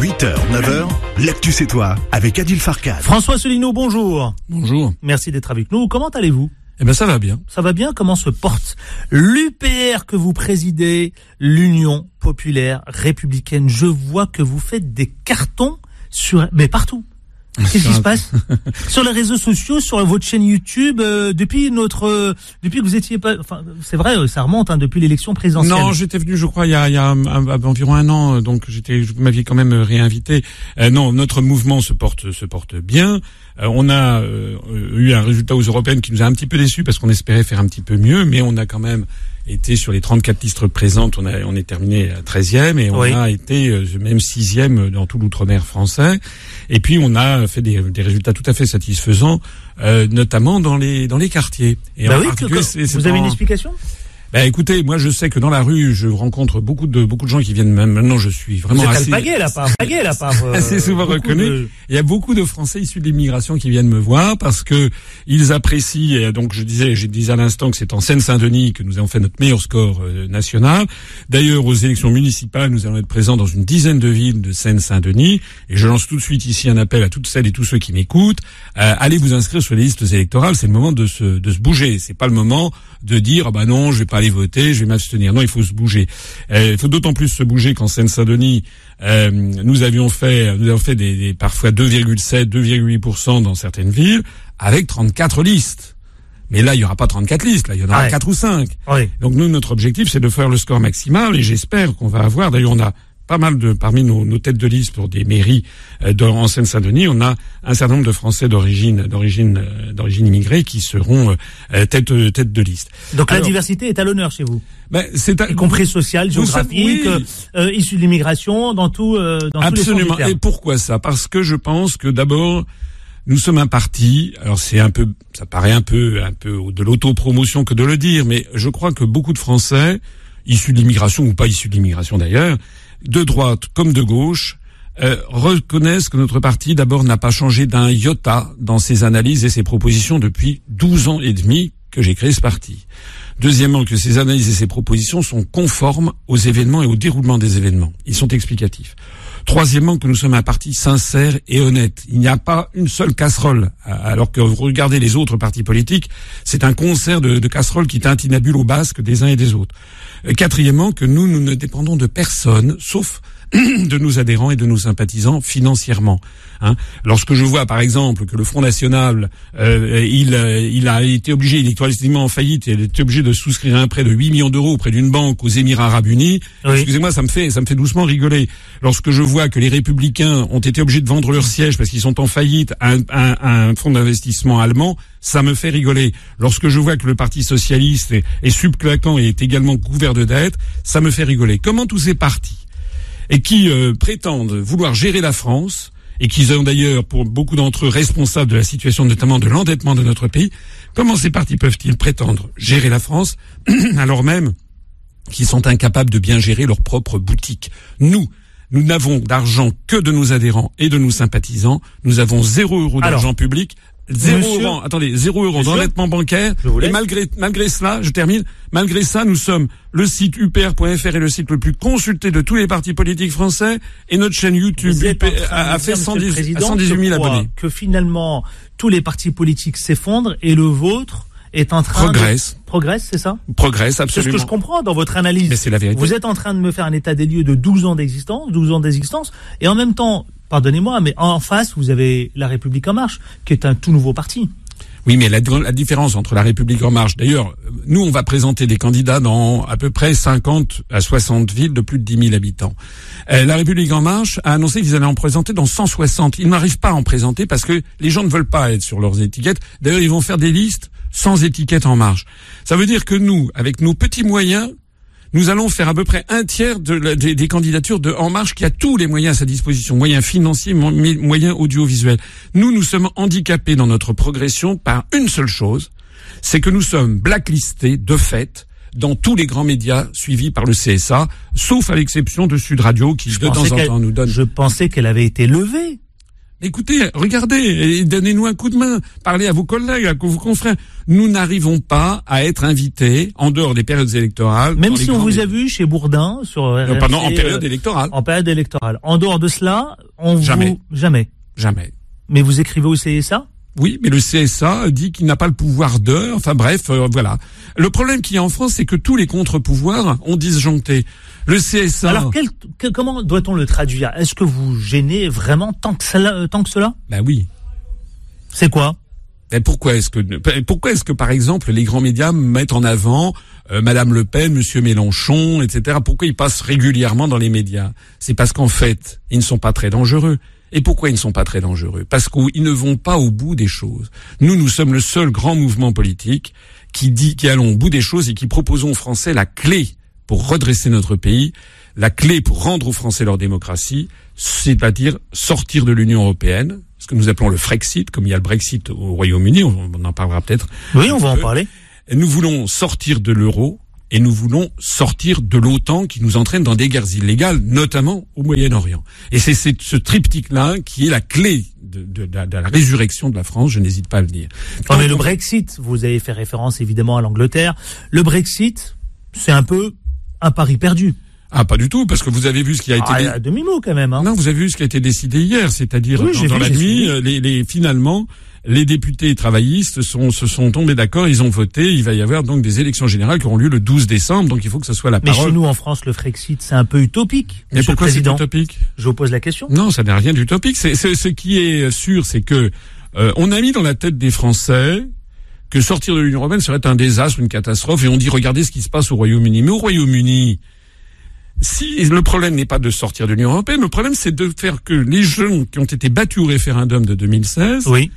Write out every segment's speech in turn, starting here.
8h, 9h, l'actu c'est toi avec Adil Farkan. François Solino, bonjour. Bonjour. Merci d'être avec nous. Comment allez-vous? Eh ben ça va bien. Ça va bien? Comment se porte l'UPR que vous présidez, l'Union populaire républicaine? Je vois que vous faites des cartons sur mais partout. Qu'est-ce qui se passe sur les réseaux sociaux, sur votre chaîne YouTube euh, depuis notre euh, depuis que vous étiez pas enfin c'est vrai euh, ça remonte hein, depuis l'élection présidentielle. Non, j'étais venu, je crois, il y a, il y a un- un- environ un an, euh, donc j'étais, vous m'aviez quand même réinvité. Euh, non, notre mouvement se porte se porte bien. Euh, on a euh, eu un résultat aux européennes qui nous a un petit peu déçus parce qu'on espérait faire un petit peu mieux, mais on a quand même été sur les 34 listes présentes, on a on est terminé à 13e et on Oui. a été euh, même 6e dans tout l'outre-mer français. Et puis on a fait des, des résultats tout à fait satisfaisants, euh, notamment dans les dans les quartiers. Et Bah oui, que- vous avez une explication? Ben écoutez, moi je sais que dans la rue, je rencontre beaucoup de beaucoup de gens qui viennent même maintenant. Je suis Vous vraiment êtes assez, alpagué là, pas alpagué là, pas. euh, assez souvent reconnu. de- Il y a beaucoup de Français issus de l'immigration qui viennent me voir parce que ils apprécient. et donc je disais, je disais à l'instant que c'est en Seine-Saint-Denis que nous avons fait notre meilleur score euh, national. D'ailleurs, aux élections municipales, nous allons être présents dans une dizaine de villes de Seine-Saint-Denis. Et je lance tout de suite ici un appel à toutes celles et tous ceux qui m'écoutent. Euh, allez vous inscrire sur les listes électorales. C'est le moment de se de se bouger. C'est pas le moment de dire ah bah non, je vais pas aller voter, je vais m'abstenir. Non, il faut se bouger. Euh, il faut d'autant plus se bouger qu'en Seine-Saint-Denis, euh, nous avions fait, nous avons fait des, des- parfois 2,7, 2,8% dans certaines villes, avec 34 listes. Mais là, il y aura pas 34 listes, là, il y en aura Ouais. 4 ou 5. Oui. Donc nous, notre objectif, c'est de faire le score maximal, et j'espère qu'on va avoir. D'ailleurs, on a pas mal de parmi nos, nos têtes de liste pour des mairies euh, de, en Seine-Saint-Denis, on a un certain nombre de Français d'origine d'origine euh, d'origine immigrée qui seront euh, tête tête de liste. Donc la diversité est à l'honneur chez vous, Ben, c'est un- y compris sociale, géographique, oui. euh, euh, issu de l'immigration, dans tout, euh, dans tous les Absolument. sens du Et pourquoi ça? Parce que je pense que d'abord, nous sommes un parti. Alors c'est un peu, ça paraît un peu, un peu de l'autopromotion que de le dire, mais je crois que beaucoup de Français, issus de l'immigration ou pas issus de l'immigration d'ailleurs, de droite comme de gauche, euh, reconnaissent que notre parti d'abord n'a pas changé d'un iota dans ses analyses et ses propositions depuis 12 ans et demi que j'ai créé ce parti. Deuxièmement, que ces analyses et ces propositions sont conformes aux événements et au déroulement des événements. Ils sont explicatifs. Troisièmement, que nous sommes un parti sincère et honnête. Il n'y a pas une seule casserole, alors que vous regardez les autres partis politiques, c'est un concert de, casseroles qui tintinabule au basque des uns et des autres. Euh, Quatrièmement, que nous, nous ne dépendons de personne, sauf de nos adhérents et de nos sympathisants financièrement. Hein. Lorsque je vois, par exemple, que le Front National, euh, il, euh, il a été obligé, il est quasiment en faillite, et il est obligé de souscrire un prêt de 8 millions d'euros auprès d'une banque aux Émirats Arabes Unis. Oui. Excusez-moi, ça me fait, ça me fait doucement rigoler. Lorsque je vois que les Républicains ont été obligés de vendre leur siège parce qu'ils sont en faillite à un, à un fonds d'investissement allemand, ça me fait rigoler. Lorsque je vois que le Parti socialiste est, est subclaquant et est également couvert de dettes, ça me fait rigoler. Comment tous ces partis et qui euh, prétendent vouloir gérer la France et qui sont d'ailleurs pour beaucoup d'entre eux responsables de la situation notamment de l'endettement de notre pays, comment ces partis peuvent-ils prétendre gérer la France alors même qu'ils sont incapables de bien gérer leur propre boutique? Nous, nous n'avons d'argent que de nos adhérents et de nos sympathisants. Nous avons zéro euro d'argent public. Zéro monsieur- euro, attendez, zéro euro d'endettement bancaire. Et malgré, malgré cela, je termine, malgré ça, nous sommes le site upr.fr est le site le plus consulté de tous les partis politiques français et notre chaîne YouTube a, fait Monsieur 110, le Président, 118 000 je crois abonnés. Que finalement, tous les partis politiques s'effondrent et le vôtre est en train Progresse. de... Progresse, c'est ça? Progresse, C'est ce absolument. que je comprends dans votre analyse. Mais c'est la vérité. Vous êtes en train de me faire un état des lieux de 12 ans d'existence, 12 ans d'existence, et en même temps, pardonnez-moi, mais en face, vous avez La République En Marche, qui est un tout nouveau parti. Oui, mais la, différence entre la République en marche, d'ailleurs, nous, on va présenter des candidats dans à peu près 50 à 60 villes de plus de 10 000 habitants. Euh, la République en marche a annoncé qu'ils allaient en présenter dans 160. Ils n'arrivent pas à en présenter parce que les gens ne veulent pas être sur leurs étiquettes. D'ailleurs, ils vont faire des listes sans étiquette en marche. Ça veut dire que nous, avec nos petits moyens, nous allons faire à peu près un tiers de la- des, des candidatures de En Marche qui a tous les moyens à sa disposition, moyens financiers, moyens audiovisuels. Nous, nous sommes handicapés dans notre progression par une seule chose, c'est que nous sommes blacklistés de fait dans tous les grands médias suivis par le CSA, sauf à l'exception de Sud Radio qui de temps en temps nous donne. Je pensais qu'elle avait été levée. Écoutez, regardez, et donnez-nous un coup de main. Parlez à vos collègues, à vos confrères. Nous n'arrivons pas à être invités en dehors des périodes électorales. Même si on vous a vu chez Bourdin sur Non, RMC, pardon, en période euh, électorale. en période électorale. En dehors de cela, on Jamais. vous jamais. Jamais. Mais vous écrivez au CSA Oui, mais le CSA dit qu'il n'a pas le pouvoir de. Enfin bref, euh, voilà. Le problème qu'il y a en France, c'est que tous les contre-pouvoirs ont disjoncté. Le CSA. Alors quel- que- comment doit-on le traduire? Est-ce que vous gênez vraiment tant que cela, euh, tant que cela? Bah oui. C'est quoi? Et pourquoi est-ce que pourquoi est-ce que par exemple les grands médias mettent en avant euh, Madame Le Pen, Monsieur Mélenchon, etc. Pourquoi ils passent régulièrement dans les médias? C'est parce qu'en fait, ils ne sont pas très dangereux. Et pourquoi ils ne sont pas très dangereux? Parce qu'ils ne vont pas au bout des choses. Nous, nous sommes le seul grand mouvement politique qui dit, qui allons au bout des choses et qui proposons aux Français la clé pour redresser notre pays, la clé pour rendre aux Français leur démocratie, c'est-à-dire sortir de l'Union européenne, ce que nous appelons le Frexit, comme il y a le Brexit au Royaume-Uni, on on en parlera peut-être. Oui, on va en parler. Nous voulons sortir de l'euro et nous voulons sortir de l'OTAN qui nous entraîne dans des guerres illégales, notamment au Moyen-Orient. Et c'est ce triptyque-là qui est la clé de, la- résurrection de la France, je n'hésite pas à le dire. Mais le Brexit, vous avez fait référence évidemment à l'Angleterre. Le Brexit, c'est un peu un pari perdu. Ah, pas du tout, parce que vous avez vu ce qui a été... Ah, dé- à demi-mot quand même. Hein. Non, vous avez vu ce qui a été décidé hier, c'est-à-dire Oui, dans, j'ai dans vu, la nuit, les, les- finalement, les députés travaillistes sont, se sont tombés d'accord, ils ont voté, il va y avoir donc des élections générales qui auront lieu le 12 décembre, donc il faut que ce soit la Mais parole. chez nous en France, le Frexit, c'est un peu utopique. Mais pourquoi c'est utopique? Je vous pose la question. Non, ça n'a rien d'utopique. C'est- ce qui est sûr, c'est que euh, on a mis dans la tête des Français que sortir de l'Union européenne serait un désastre, une catastrophe, et on dit regardez ce qui se passe au Royaume-Uni. Mais au Royaume-Uni, si le problème n'est pas de sortir de l'Union européenne, le problème c'est de faire que les jeunes qui ont été battus au référendum de 2016 Oui.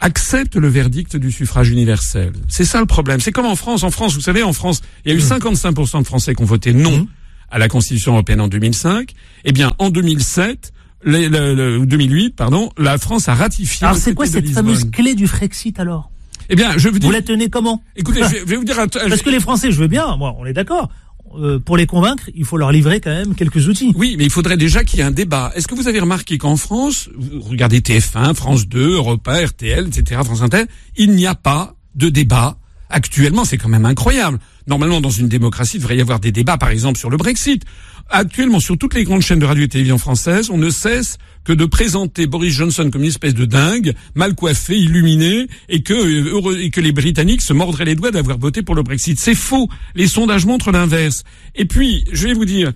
acceptent le verdict du suffrage universel. C'est ça le problème. C'est comme en France. En France, vous savez, en France, il y a eu 55% de Français qui ont voté non Mhm. à la Constitution européenne en 2005. Eh bien, en 2007, les- le- le- ou 2008, pardon, la France a ratifié. Alors c'est quoi cette fameuse clé du Frexit alors? Eh bien, je vous dis. Vous la tenez comment? Écoutez, je vais, je vais vous dire. un- Parce que les Français, je veux bien, moi, on est d'accord. Euh, pour les convaincre, il faut leur livrer quand même quelques outils. Oui, mais il faudrait déjà qu'il y ait un débat. Est-ce que vous avez remarqué qu'en France, vous regardez TF1, France 2, Europa, RTL, etc., France Inter, il n'y a pas de débat actuellement. C'est quand même incroyable. Normalement, dans une démocratie, il devrait y avoir des débats, par exemple, sur le Brexit. Actuellement, sur toutes les grandes chaînes de radio et télévision françaises, on ne cesse que de présenter Boris Johnson comme une espèce de dingue, mal coiffé, illuminé, et que, euh, heureux, et que les Britanniques se mordraient les doigts d'avoir voté pour le Brexit. C'est faux. Les sondages montrent l'inverse. Et puis, je vais vous dire,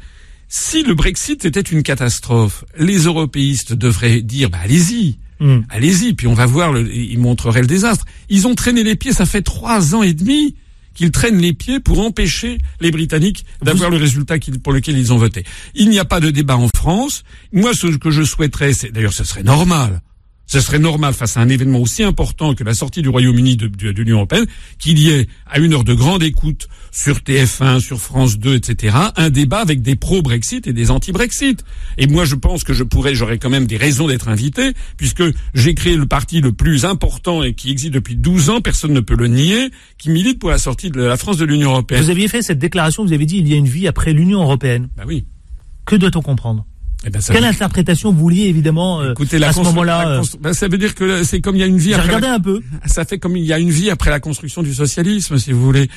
si le Brexit était une catastrophe, les européistes devraient dire, bah, allez-y. Hmm. Allez-y, puis on va voir, le, ils montreraient le désastre. Ils ont traîné les pieds, ça fait trois ans et demi qu'ils traînent les pieds pour empêcher les Britanniques d'avoir le résultat pour lequel ils ont voté. Il n'y a pas de débat en France. Moi, ce que je souhaiterais, c'est, d'ailleurs, ce serait normal. Ce serait normal face à un événement aussi important que la sortie du Royaume-Uni de, de- de l'Union européenne, qu'il y ait, à une heure de grande écoute sur TF1, sur France 2, etc., un débat avec des pro-Brexit et des anti-Brexit. Et moi, je pense que je pourrais, j'aurais quand même des raisons d'être invité, puisque j'ai créé le parti le plus important et qui existe depuis 12 ans, personne ne peut le nier, qui milite pour la sortie de la France de l'Union européenne. Vous aviez fait cette déclaration, vous avez dit il y a une vie après l'Union européenne. Bah oui. Que doit-on comprendre? Eh ben, Quelle veut- interprétation vous vouliez évidemment euh, Écoutez, la à ce moment-là la euh, constru- ben, ça veut dire que c'est comme il y a une vie après la- regardé un peu. Ça fait comme il y a une vie après la construction du socialisme, si vous voulez.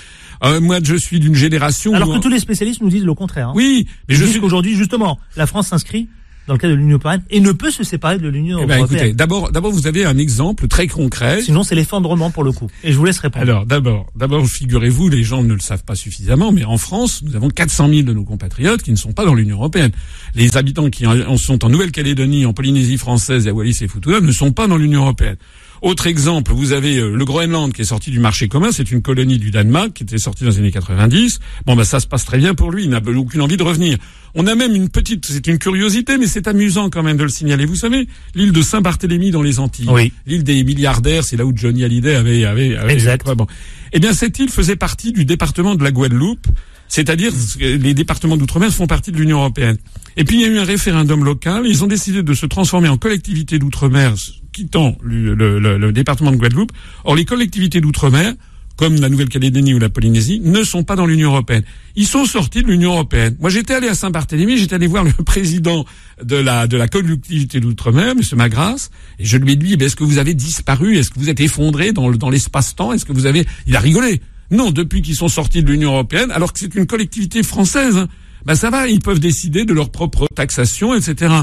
Euh, moi, je suis d'une génération. Alors où- que tous les spécialistes nous disent le contraire. hein. Oui, mais Ils je disent suis. qu'aujourd'hui, justement, la France s'inscrit dans le cadre de l'Union européenne et ne peut se séparer de l'Union Eh ben, européenne. écoutez, d'abord, d'abord, vous avez un exemple très concret. Sinon, c'est l'effondrement pour le coup. Et je vous laisse répondre. Alors, d'abord, d'abord, figurez-vous, les gens ne le savent pas suffisamment, mais en France, nous avons 400 000 de nos compatriotes qui ne sont pas dans l'Union européenne. Les habitants qui en sont en Nouvelle-Calédonie, en Polynésie française et à Wallis et Futuna ne sont pas dans l'Union européenne. Autre exemple, vous avez euh, le Groenland qui est sorti du marché commun, c'est une colonie du Danemark qui était sortie dans les années 90. Bon, bah ça se passe très bien pour lui, il n'a aucune envie de revenir. On a même une petite, c'est une curiosité, mais c'est amusant quand même de le signaler. Vous savez, l'île de Saint-Barthélemy dans les Antilles, Oui. l'île des milliardaires, c'est là où Johnny Hallyday avait, avait, avait Exact. Ouais, bon. Eh bien, cette île faisait partie du département de la Guadeloupe, c'est-à-dire que les départements d'outre-mer font partie de l'Union européenne. Et puis il y a eu un référendum local, ils ont décidé de se transformer en collectivité d'outre-mer, quittant le, département de Guadeloupe. Or, les collectivités d'outre-mer comme la Nouvelle-Calédonie ou la Polynésie, ne sont pas dans l'Union européenne. Ils sont sortis de l'Union européenne. Moi, j'étais allé à Saint-Barthélemy, j'étais allé voir le président de la de la collectivité d'outre-mer, M. Magras, et je lui ai dit, est-ce que vous avez disparu? Est-ce que vous êtes effondré dans, dans l'espace-temps? Est-ce que vous avez Il a rigolé. Non, depuis qu'ils sont sortis de l'Union européenne, alors que c'est une collectivité française. Hein, ben ça va, ils peuvent décider de leur propre taxation, etc.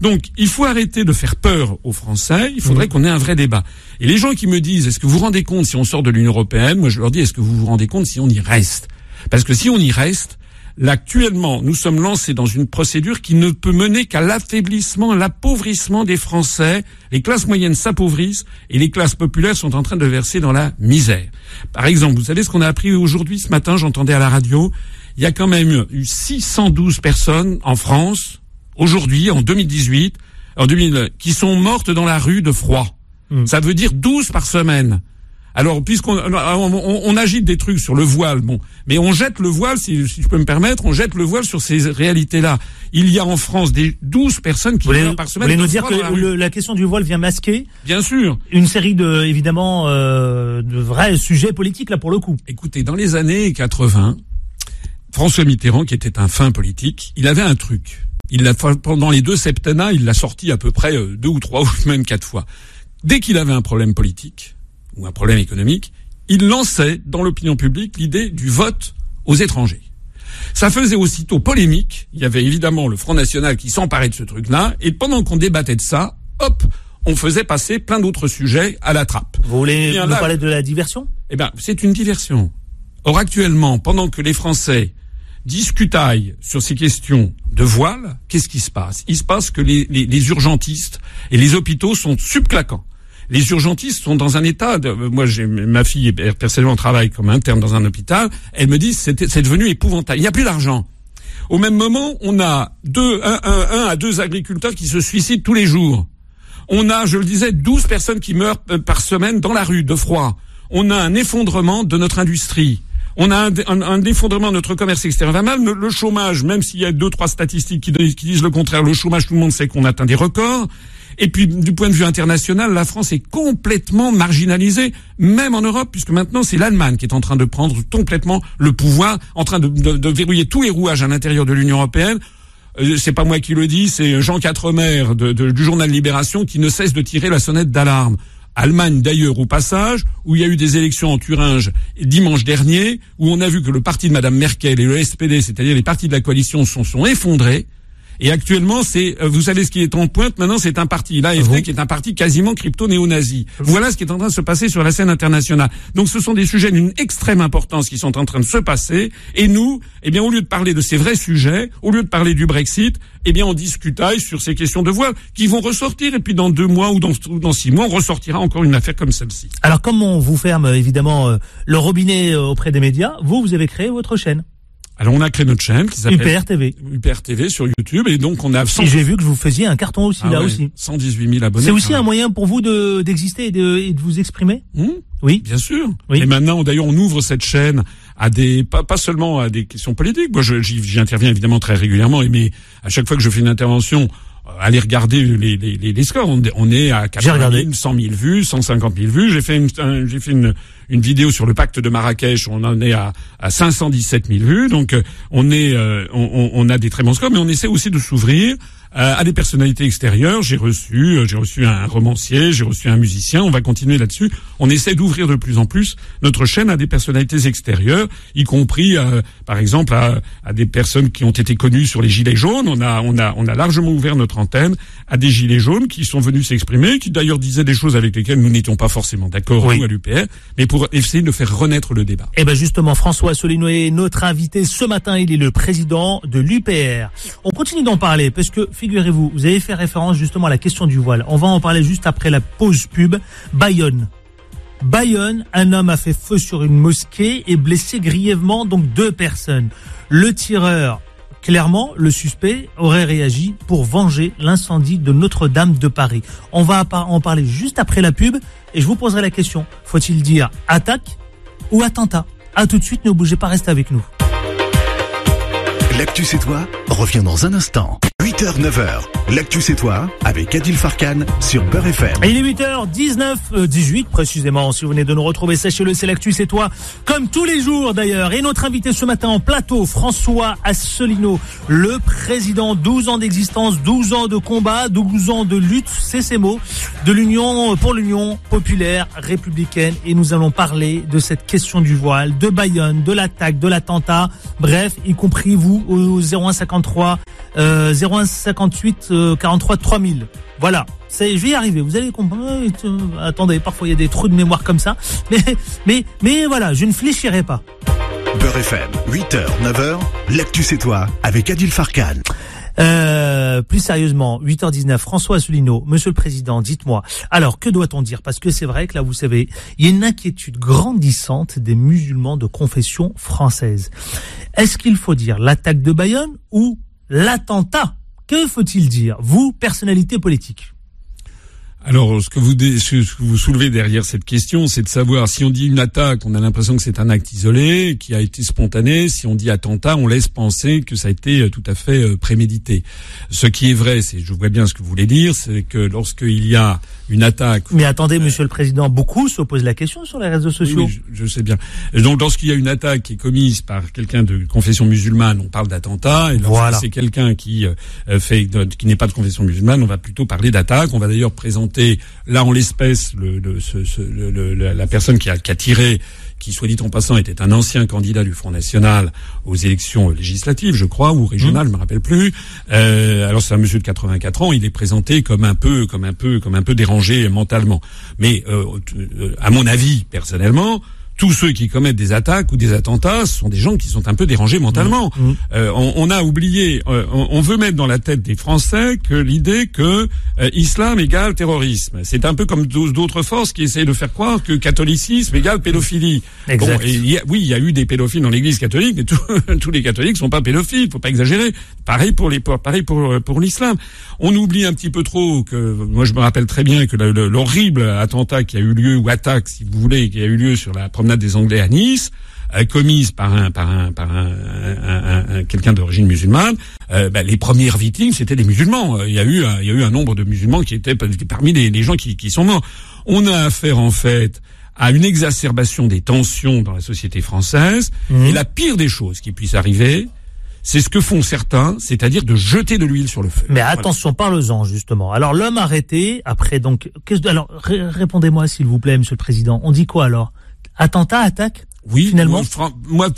Donc, il faut arrêter de faire peur aux Français. Il faudrait qu'on ait un vrai débat. Et les gens qui me disent, est-ce que vous vous rendez compte si on sort de l'Union européenne Moi, je leur dis, est-ce que vous vous rendez compte si on y reste? Parce que si on y reste, Là, actuellement, nous sommes lancés dans une procédure qui ne peut mener qu'à l'affaiblissement, l'appauvrissement des Français. Les classes moyennes s'appauvrissent et les classes populaires sont en train de verser dans la misère. Par exemple, vous savez ce qu'on a appris aujourd'hui, ce matin, j'entendais à la radio, il y a quand même eu 612 personnes en France, aujourd'hui, en 2018, en 2000, qui sont mortes dans la rue de froid. Hmm. Ça veut dire 12 par semaine. Alors, puisqu'on on, agite des trucs sur le voile, bon, mais on jette le voile, si, je peux me permettre, on jette le voile sur ces réalités-là. Il y a en France des 12 personnes qui meurent par semaine. Vous voulez nous dire que la, question du voile vient masquer Bien sûr. Une série de, évidemment, euh, de vrais sujets politiques, là, pour le coup. Écoutez, dans les années 80, François Mitterrand, qui était un fin politique, il avait un truc. Il l'a pendant les deux septennats, il l'a sorti à peu près euh, deux ou trois ou même quatre fois. Dès qu'il avait un problème politique ou un problème économique, il lançait dans l'opinion publique l'idée du vote aux étrangers. Ça faisait aussitôt polémique. Il y avait évidemment le Front National qui s'emparait de ce truc-là. Et pendant qu'on débattait de ça, hop, on faisait passer plein d'autres sujets à la trappe. Vous voulez nous parler de la diversion? Eh ben, c'est une diversion. Or, actuellement, pendant que les Français discutaille sur ces questions de voile, qu'est-ce qui se passe? Il se passe que les, les, urgentistes et les hôpitaux sont subclaquants. Les urgentistes sont dans un état. De, moi, j'ai ma fille personnellement travaille comme interne dans un hôpital. Elle me dit c'est c'est devenu épouvantable. Il n'y a plus d'argent. Au même moment, on a deux, un, un, un à deux agriculteurs qui se suicident tous les jours. On a, je le disais, 12 personnes qui meurent euh, par semaine dans la rue de froid. On a un effondrement de notre industrie. On a un, effondrement de notre commerce extérieur va mal. Le chômage, même s'il y a deux, trois statistiques qui, disent le contraire, le chômage, tout le monde sait qu'on atteint des records. Et puis, du point de vue international, la France est complètement marginalisée, même en Europe, puisque maintenant c'est l'Allemagne qui est en train de prendre complètement le pouvoir, en train de, verrouiller tous les rouages à l'intérieur de l'Union européenne. Euh, c'est pas moi qui le dis, c'est Jean Quatremer du journal Libération qui ne cesse de tirer la sonnette d'alarme. Allemagne d'ailleurs au passage, où il y a eu des élections en Thuringe dimanche dernier, où on a vu que le parti de Madame Merkel et le SPD, c'est-à-dire les partis de la coalition, sont, sont effondrés. Et actuellement, c'est, euh, vous savez ce qui est en pointe maintenant, c'est un parti, l'AFD, qui est un parti quasiment crypto-néo-nazi. Voilà ce qui est en train de se passer sur la scène internationale. Donc ce sont des sujets d'une extrême importance qui sont en train de se passer. Et nous, eh bien, au lieu de parler de ces vrais sujets, au lieu de parler du Brexit, eh bien, on discutaille sur ces questions de voile qui vont ressortir. Et puis dans deux mois ou dans, dans six mois, on ressortira encore une affaire comme celle-ci. Alors, comme on vous ferme évidemment euh, le robinet euh, auprès des médias, vous, vous avez créé votre chaîne. Alors on a créé notre chaîne qui s'appelle UPR TV. UPR TV sur YouTube et donc on a. 100... Et j'ai vu que vous faisiez un carton aussi ah là aussi. 118 000 abonnés. C'est aussi un moyen pour vous de d'exister et de, et de vous exprimer. Mmh. Oui, bien sûr. Oui. Et maintenant d'ailleurs on ouvre cette chaîne à des pas, pas seulement à des questions politiques. Moi j'y interviens évidemment très régulièrement, mais à chaque fois que je fais une intervention allez regarder les, les, les, scores. On, est à 80 000, 100 000 vues, 150 000 vues. J'ai fait une, j'ai fait une, une vidéo sur le pacte de Marrakech. On en est à, à 517 000 vues. Donc euh, on est, euh, on, on, a des très bons scores, mais on essaie aussi de s'ouvrir euh, à des personnalités extérieures. J'ai reçu, euh, j'ai reçu un romancier, j'ai reçu un musicien. On va continuer là-dessus. On essaie d'ouvrir de plus en plus notre chaîne à des personnalités extérieures, y compris, euh, par exemple, à, à, des personnes qui ont été connues sur les gilets jaunes. On a, on a, on a largement ouvert notre antenne à des gilets jaunes qui sont venus s'exprimer, qui d'ailleurs disaient des choses avec lesquelles nous n'étions pas forcément d'accord à l'UPR, mais pour essayer de faire renaître le débat. Eh ben justement, François Solino est notre invité ce matin. Il est le président de l'UPR. On continue d'en parler parce que figurez-vous, vous avez fait référence justement à la question du voile. On va en parler juste après la pause pub. Bayonne. Bayonne, un homme a fait feu sur une mosquée et blessé grièvement donc deux personnes. Le tireur, clairement, le suspect aurait réagi pour venger l'incendie de Notre-Dame de Paris. On va en parler juste après la pub et je vous poserai la question. Faut-il dire attaque ou attentat? A tout de suite, ne bougez pas, restez avec nous. L'actu c'est toi revient dans un instant. 8h, 9h. L'actu c'est toi avec Adil Farkan sur Beurre FM. Il est 8h19, 18 précisément. Si vous venez de nous retrouver, sachez-le, c'est l'actu c'est toi. Comme tous les jours d'ailleurs. Et notre invité ce matin en plateau, François Asselineau, le président, 12 ans d'existence, 12 ans de combat, 12 ans de lutte, c'est ces mots, de l'Union pour l'Union populaire républicaine. Et nous allons parler de cette question du voile, de Bayonne, de l'attaque, de l'attentat. Bref, y compris vous au 0153 euh, 0158 43 3000. Voilà, c'est, je vais y arriver. Vous allez comprendre. Euh, attendez, parfois il y a des trous de mémoire comme ça, mais mais mais voilà, je ne fléchirai pas. Beurre FM, 8h, 9h. L'actu c'est toi avec Adil Farkan. Euh, plus sérieusement, 8h19, François Asselineau, Monsieur le Président, dites-moi, alors que doit-on dire? Parce que c'est vrai que là, vous savez, il y a une inquiétude grandissante des musulmans de confession française. Est-ce qu'il faut dire l'attaque de Bayonne ou l'attentat Que faut-il dire? Vous, personnalité politique. Alors, ce que vous ce que vous soulevez derrière cette question, c'est de savoir si on dit une attaque, on a l'impression que c'est un acte isolé, qui a été spontané. Si on dit attentat, on laisse penser que ça a été euh, tout à fait euh, prémédité. Ce qui est vrai, c'est, je vois bien ce que vous voulez dire, c'est que lorsqu'il y a une attaque. Mais attendez, Monsieur le Président, beaucoup se posent la question sur les réseaux sociaux. Oui, je, je, sais bien. Donc, lorsqu'il y a une attaque qui est commise par quelqu'un de confession musulmane, on parle d'attentat. Et lorsque Voilà. c'est quelqu'un qui euh, fait, qui n'est pas de confession musulmane, on va plutôt parler d'attaque. On va d'ailleurs présenter là en l'espèce le, le, ce, ce, le, le- la personne qui a, qui a tiré qui, soit dit en passant, était un ancien candidat du Front National aux élections législatives, je crois, ou régionales, je me rappelle plus. Euh, alors c'est un monsieur de 84 ans, il est présenté comme un peu, comme un peu, comme un peu dérangé mentalement. Mais euh, euh, à mon avis, personnellement, tous ceux qui commettent des attaques ou des attentats sont des gens qui sont un peu dérangés mentalement. Euh, on, on a oublié, euh, on, on veut mettre dans la tête des Français que l'idée que euh, islam égale terrorisme. C'est un peu comme d'au- d'autres forces qui essayent de faire croire que catholicisme égale pédophilie. Exact. Bon, et y a- oui, il y a eu des pédophiles dans l'Église catholique, mais tous- tous les catholiques sont pas pédophiles. Faut pas exagérer. Pareil pour les, pareil pour pour l'islam. On oublie un petit peu trop que moi je me rappelle très bien que le- le- l'horrible attentat qui a eu lieu ou attaque, si vous voulez, qui a eu lieu sur la promenade des Anglais à Nice, euh, commise par un par un par un, un- un- un- quelqu'un d'origine musulmane, euh, ben, les premières victimes c'était des musulmans. Euh, Il y a eu un, il y a eu un nombre de musulmans qui étaient parmi les, les gens qui, qui sont morts. On a affaire en fait à une exacerbation des tensions dans la société française. Mhm. Et la pire des choses qui puisse arriver, c'est ce que font certains, c'est-à-dire de jeter de l'huile sur le feu. Mais Voilà. attention, parle-en justement. Alors l'homme arrêté après donc alors ré- répondez-moi s'il vous plaît, Monsieur le Président. On dit quoi alors? Attentat, attaque Oui, finalement moi,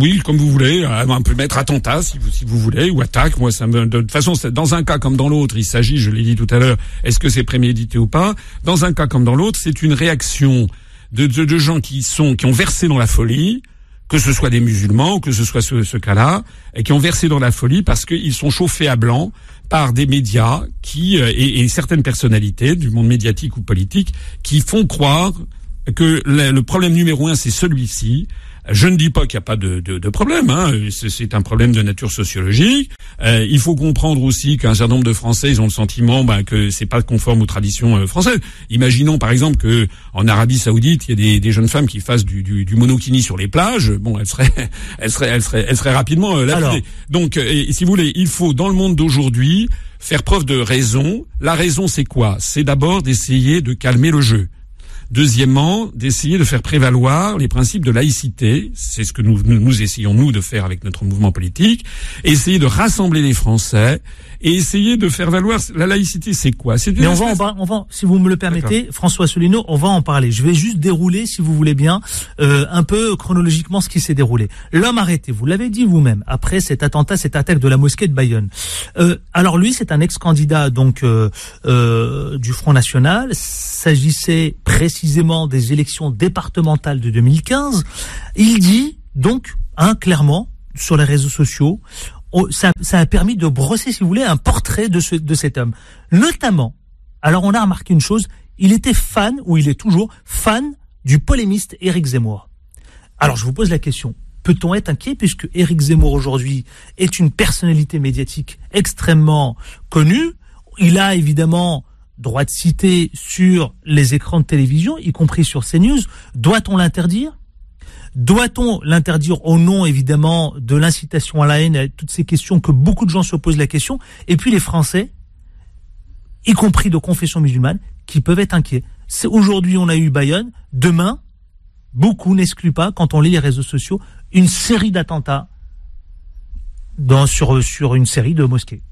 oui, comme vous voulez, euh, on peut mettre attentat si vous, si vous voulez, ou attaque. Moi, ça me, de toute façon, c'est- dans un cas comme dans l'autre, il s'agit, je l'ai dit tout à l'heure, est-ce que c'est prémédité ou pas? Dans un cas comme dans l'autre, c'est une réaction de, de, de gens qui sont, qui ont versé dans la folie, que ce soit des musulmans ou que ce soit ce, ce cas-là, et qui ont versé dans la folie parce qu'ils sont chauffés à blanc par des médias qui euh, et, et certaines personnalités du monde médiatique ou politique qui font croire que le, problème numéro un c'est celui-ci. Je ne dis pas qu'il n'y a pas de, de, de problème, hein. c'est un problème de nature sociologique. Euh, il faut comprendre aussi qu'un certain nombre de Français, ils ont le sentiment bah, que c'est pas conforme aux traditions euh, françaises. Imaginons par exemple que en Arabie Saoudite, il y a des, des jeunes femmes qui fassent du, du, du monokini sur les plages. Bon, elles seraient, elles seraient, elles seraient, elles seraient rapidement euh. Alors. Donc, euh, et, si vous voulez, il faut dans le monde d'aujourd'hui faire preuve de raison. La raison, c'est quoi? C'est d'abord d'essayer de calmer le jeu. Deuxièmement, d'essayer de faire prévaloir les principes de laïcité. C'est ce que nous, essayons, nous, de faire avec notre mouvement politique. Essayer de rassembler les Français et essayer de faire valoir la laïcité, c'est quoi? C'est Mais on va, en on va, si vous me le permettez, François Asselineau, on va en parler. Je vais juste dérouler, si vous voulez bien, euh, un peu chronologiquement ce qui s'est déroulé. L'homme arrêté, vous l'avez dit vous-même, après cet attentat, cette attaque de la mosquée de Bayonne. Euh, alors lui, c'est un ex-candidat donc euh, euh, du Front National. S'agissait précisément des élections départementales de 2015. Il dit donc, hein, clairement, sur les réseaux sociaux, ça, ça a permis de brosser, si vous voulez, un portrait de, ce, de cet homme. Notamment, alors on a remarqué une chose, il était fan, ou il est toujours fan, du polémiste Éric Zemmour. Alors je vous pose la question, peut-on être inquiet puisque Éric Zemmour aujourd'hui est une personnalité médiatique extrêmement connue? Il a évidemment droit de citer sur les écrans de télévision, y compris sur CNews. Doit-on l'interdire? Doit-on l'interdire au nom, évidemment, de l'incitation à la haine, toutes ces questions que beaucoup de gens se posent la question, et puis les Français, y compris de confession musulmane, qui peuvent être inquiets. Aujourd'hui, on a eu Bayonne. Demain, beaucoup n'excluent pas, quand on lit les réseaux sociaux, une série d'attentats sur, sur une série de mosquées.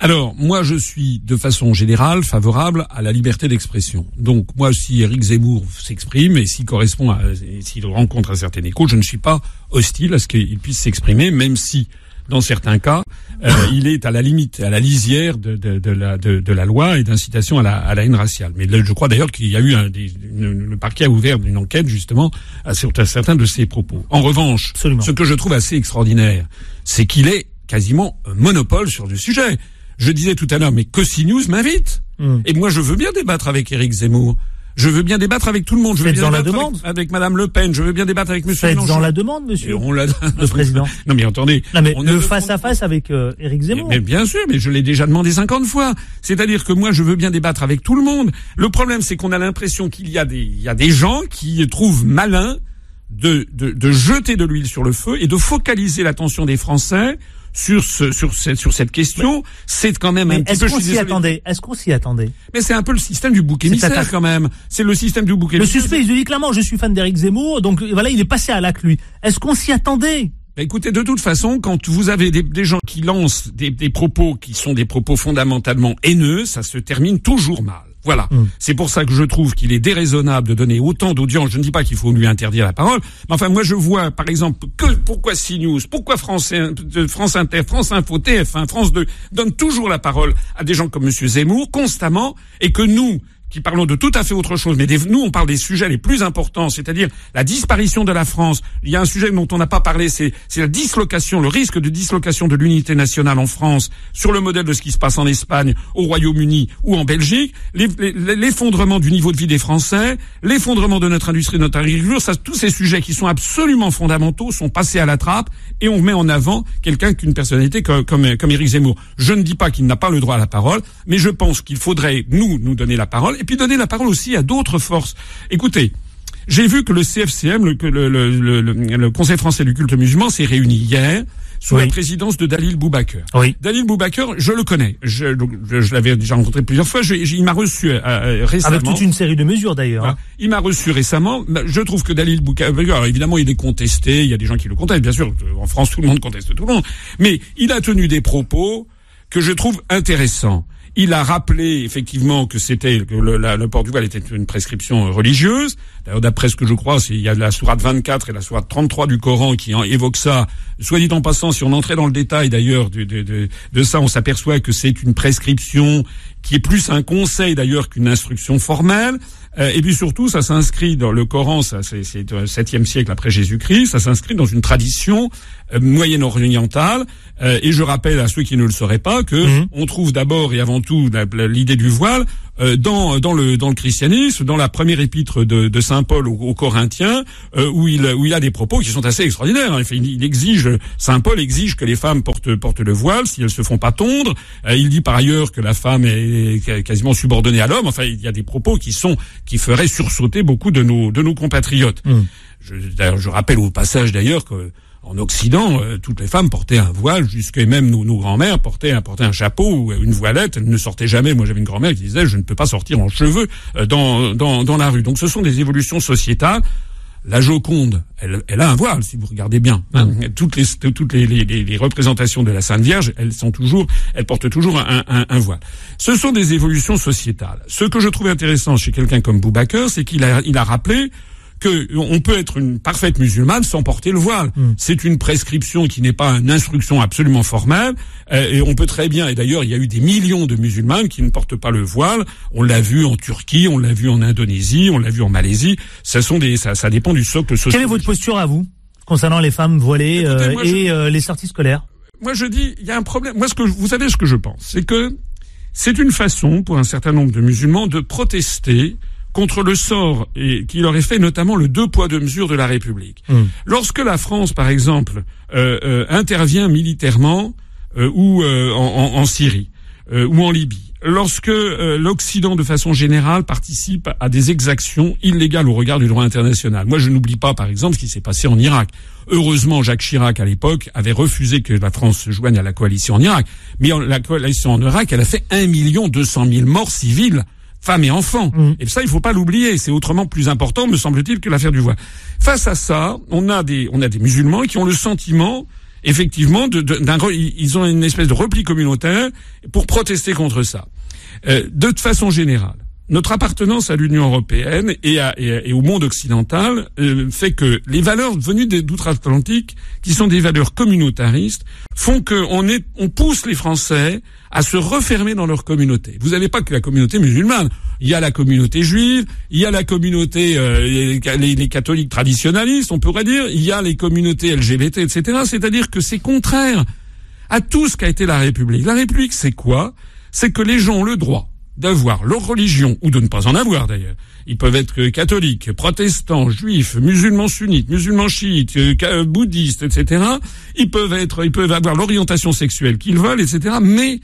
Alors, moi, je suis de façon générale favorable à la liberté d'expression. Donc, moi, si Eric Zemmour s'exprime et s'il correspond à, s'il rencontre un certain écho, je ne suis pas hostile à ce qu'il puisse s'exprimer, même si, dans certains cas, euh, il est à la limite, à la lisière de, de, de la, de, la loi et d'incitation à la, à la haine raciale. Mais je crois d'ailleurs qu'il y a eu un, le parquet a ouvert une enquête justement à, certains de ses propos. En revanche, ce que je trouve assez extraordinaire, c'est qu'il est quasiment un monopole sur le sujet. Je disais tout à l'heure, mais que CNews m'invite. Hmm. Et moi, je veux bien débattre avec Éric Zemmour. Je veux bien débattre avec tout le monde. Je veux bien dans la demande. Avec, Madame Le Pen. Je veux bien débattre avec Monsieur Faites dans la demande, Monsieur. on l'a. Le président. non mais attendez. Non mais le face à face avec euh, Éric Zemmour. Mais, bien sûr, mais je l'ai déjà demandé 50 fois. C'est-à-dire que moi, je veux bien débattre avec tout le monde. Le problème, c'est qu'on a l'impression qu'il y a des, il y a des gens qui trouvent malin de, de, de jeter de l'huile sur le feu et de focaliser l'attention des Français sur ce, sur cette, sur cette question, c'est quand même un petit peu. Est-ce qu'on s'y attendait? Est-ce qu'on s'y attendait? Mais c'est un peu le système du bouc émissaire quand même. C'est le système du bouc émissaire. Le suspect, il dit clairement, je suis fan d'Éric Zemmour, donc voilà, il est passé à l'acte lui. Est-ce qu'on s'y attendait? Bah, écoutez, de toute façon, quand vous avez des, des gens qui lancent des, des propos qui sont des propos fondamentalement haineux, ça se termine toujours mal. Voilà. Mm. C'est pour ça que je trouve qu'il est déraisonnable de donner autant d'audience. Je ne dis pas qu'il faut lui interdire la parole, mais enfin moi je vois par exemple que pourquoi CNews, pourquoi France, France Inter, France Info, TF1, France 2 donnent toujours la parole à des gens comme Monsieur Zemmour constamment et que nous qui parlons de tout à fait autre chose, mais nous on parle des sujets les plus importants, c'est-à-dire la disparition de la France. Il y a un sujet dont on n'a pas parlé, c'est la dislocation, le risque de dislocation de l'unité nationale en France, sur le modèle de ce qui se passe en Espagne, au Royaume-Uni ou en Belgique, l'effondrement du niveau de vie des Français, l'effondrement de notre industrie, de notre agriculture, ça, tous ces sujets qui sont absolument fondamentaux sont passés à la trappe et on met en avant quelqu'un qu'une personnalité comme, comme, comme Éric Zemmour. Je ne dis pas qu'il n'a pas le droit à la parole, mais je pense qu'il faudrait nous nous donner la parole et puis donner la parole aussi à d'autres forces. Écoutez, j'ai vu que le CFCM, le, le, le, Conseil français du culte musulman, s'est réuni hier sous la présidence de Dalil Boubaker. Oui. Dalil Boubaker, je le connais. Je, je, l'avais déjà rencontré plusieurs fois. Je, il m'a reçu euh, euh, récemment. Avec toute une série de mesures d'ailleurs. Hein. Il m'a reçu récemment. Bah, je trouve que Dalil Boubaker, évidemment, il est contesté. Il y a des gens qui le contestent, bien sûr. En France, tout le monde conteste tout le monde. Mais il a tenu des propos que je trouve intéressants. Il a rappelé effectivement que c'était que le, le, port du voile était une prescription religieuse. D'ailleurs, d'après ce que je crois, il y a la sourate 24 et la sourate 33 du Coran qui en évoquent ça. Soit dit en passant, si on entrait dans le détail d'ailleurs de, ça, on s'aperçoit que c'est une prescription qui est plus un conseil d'ailleurs qu'une instruction formelle. Euh, et puis surtout, ça s'inscrit dans le Coran, ça c'est le septième siècle après Jésus-Christ, ça s'inscrit dans une tradition euh, moyen-orientale. Euh, et je rappelle à ceux qui ne le sauraient pas que mhm. on trouve d'abord et avant tout l'idée du voile dans dans le dans le christianisme, dans la première épître de, de saint Paul aux, Corinthiens, euh, où il où il a des propos qui sont assez extraordinaires. Hein. Il, il, exige saint Paul exige que les femmes portent portent le voile si elles se font pas tondre. Euh, il dit par ailleurs que la femme est quasiment subordonnée à l'homme. Enfin, il y a des propos qui sont qui feraient sursauter beaucoup de nos de nos compatriotes. Mmh. Je, je rappelle au passage d'ailleurs que en Occident, euh, toutes les femmes portaient un voile, jusqu'à même nos, nos grands-mères portaient, portaient un chapeau ou une voilette. Elles ne sortaient jamais. Moi, j'avais une grand-mère qui disait je ne peux pas sortir en cheveux euh, dans, dans, dans la rue. Donc, ce sont des évolutions sociétales. La Joconde, elle, elle a un voile, si vous regardez bien. Hein. Mmh. Toutes, les, toutes les, les, les, représentations de la Sainte Vierge, elles sont toujours, elles portent toujours un, un, un, voile. Ce sont des évolutions sociétales. Ce que je trouve intéressant chez quelqu'un comme Boubaker, c'est qu'il a, il a rappelé que on peut être une parfaite musulmane sans porter le voile. Hmm. C'est une prescription qui n'est pas une instruction absolument formelle. Euh, et on peut très bien, et d'ailleurs il y a eu des millions de musulmanes qui ne portent pas le voile. On l'a vu en Turquie, on l'a vu en Indonésie, on l'a vu en Malaisie. Ça, sont des, ça, ça dépend du socle social. Quelle est votre posture à vous concernant les femmes voilées euh, et euh, les sorties scolaires? Moi je dis, il y a un problème. Moi ce que vous savez ce que je pense, c'est que c'est une façon pour un certain nombre de musulmans de protester contre le sort et qui leur est fait notamment le deux poids deux mesures de la République. Hmm. Lorsque la France, par exemple, euh, euh, intervient militairement euh, ou en, en, Syrie ou en Libye, lorsque euh, l'Occident, de façon générale, participe à des exactions illégales au regard du droit international. Moi, je n'oublie pas, par exemple, ce qui s'est passé en Irak. Heureusement, Jacques Chirac, à l'époque, avait refusé que la France se joigne à la coalition en Irak. Mais la coalition en Irak, elle a fait un million deux cent mille morts civiles femmes et enfants. Mm. Et ça, il faut pas l'oublier. C'est autrement plus important, me semble-t-il, que l'affaire du voile. Face à ça, on a des, on a des musulmans qui ont le sentiment, effectivement, de, d'un, ils ont une espèce de repli communautaire pour protester contre ça. Euh, de façon générale, notre appartenance à l'Union européenne et, au monde occidental euh, fait que les valeurs venues d'outre-Atlantique, qui sont des valeurs communautaristes, font qu'on on pousse les Français à se refermer dans leur communauté. Vous n'avez pas que la communauté musulmane. Il y a la communauté juive, il y a la communauté euh, les, les, catholiques traditionnalistes, on pourrait dire, il y a les communautés LGBT, etc. C'est-à-dire que c'est contraire à tout ce qu'a été la République. La République, c'est quoi? C'est que les gens ont le droit d'avoir leur religion, ou de ne pas en avoir d'ailleurs. Ils peuvent être catholiques, protestants, juifs, musulmans sunnites, musulmans chiites, euh, bouddhistes, etc. Ils peuvent être, ils peuvent avoir l'orientation sexuelle qu'ils veulent, etc. Mais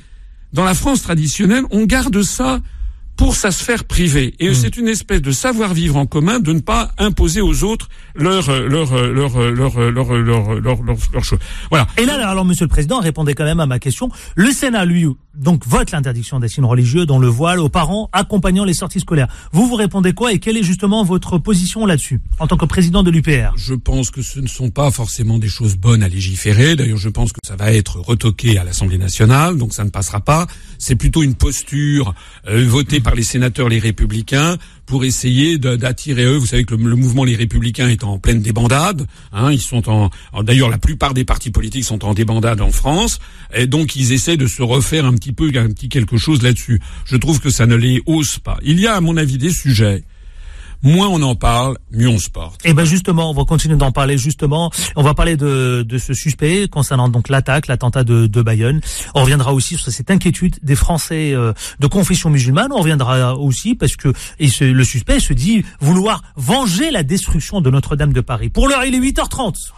dans la France traditionnelle, on garde ça pour sa sphère privée. Et hmm. c'est une espèce de savoir-vivre en commun de ne pas imposer aux autres leur euh, leur euh, leur euh, leur leur leur leur, leur chose. Voilà. Et là, alors, Monsieur le Président, répondez quand même à ma question. Le Sénat, lui, donc vote l'interdiction des signes religieux dans le voile aux parents accompagnant les sorties scolaires. Vous vous répondez quoi et quelle est justement votre position là-dessus en tant que président de l'UPR Je pense que ce ne sont pas forcément des choses bonnes à légiférer. D'ailleurs, je pense que ça va être retoqué à l'Assemblée nationale, donc ça ne passera pas. C'est plutôt une posture votée par les sénateurs, les républicains, pour essayer d'attirer eux. Vous savez que le, mouvement Les Républicains est en pleine débandade. Hein, ils sont en, d'ailleurs la plupart des partis politiques sont en débandade en France, et donc ils essaient de se refaire un petit peu un petit quelque chose là-dessus. Je trouve que ça ne les hausse pas. Il y a à mon avis des sujets moins on en parle, mieux on se porte. Et eh ben justement, on va continuer d'en parler justement. On va parler de, de ce suspect concernant donc l'attaque, l'attentat de, de Bayonne. On reviendra aussi sur cette inquiétude des Français euh, de confession musulmane. On reviendra aussi parce que le suspect se dit vouloir venger la destruction de Notre-Dame de Paris. Pour l'heure, il est 8h30.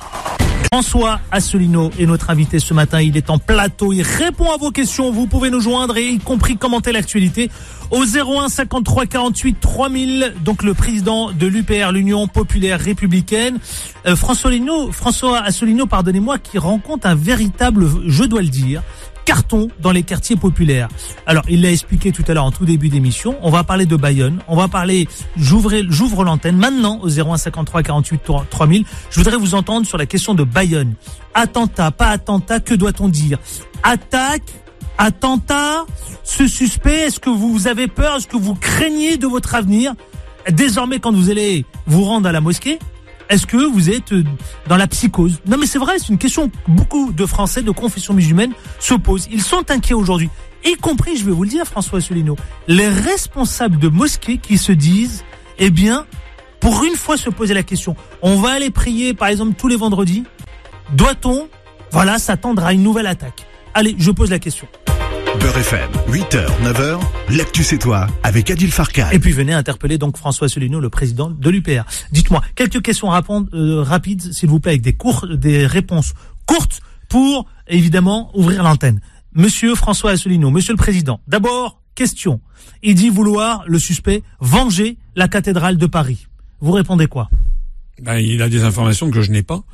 François Asselineau est notre invité ce matin. Il est en plateau. Il répond à vos questions. Vous pouvez nous joindre et y compris commenter l'actualité au 01 53 48 3000. Donc le président de l'UPR, l'Union populaire républicaine, euh, François, François Asselineau, pardonnez-moi, qui rencontre un véritable, je dois le dire, carton dans les quartiers populaires. Alors, il l'a expliqué tout à l'heure en tout début d'émission. On va parler de Bayonne. On va parler, j'ouvre l'antenne maintenant au 0153 48 3000. Je voudrais vous entendre sur la question de Bayonne. Attentat, pas attentat, que doit-on dire? Attaque, attentat, ce suspect, est-ce que vous avez peur, est-ce que vous craignez de votre avenir? Désormais, quand vous allez vous rendre à la mosquée, est-ce que vous êtes euh, dans la psychose? Non mais c'est vrai, c'est une question que beaucoup de Français de confession musulmane se posent. Ils sont inquiets aujourd'hui, y compris, je vais vous le dire François Asselineau, les responsables de mosquées qui se disent, eh bien, pour une fois se poser la question, on va aller prier par exemple tous les vendredis, doit-on, voilà, s'attendre à une nouvelle attaque. Allez, je pose la question. Beurre FM, 8h, 9h, l'actu c'est toi, avec Adil Farkan. Et puis venez interpeller donc François Asselineau, le président de l'UPR. Dites-moi, quelques questions euh, rapides, s'il vous plaît, avec des, cours, des réponses courtes pour, évidemment, ouvrir l'antenne. Monsieur François Asselineau, monsieur le président, d'abord, question. Il dit vouloir, le suspect, venger la cathédrale de Paris. Vous répondez quoi? Ben, Il a des informations que je n'ai pas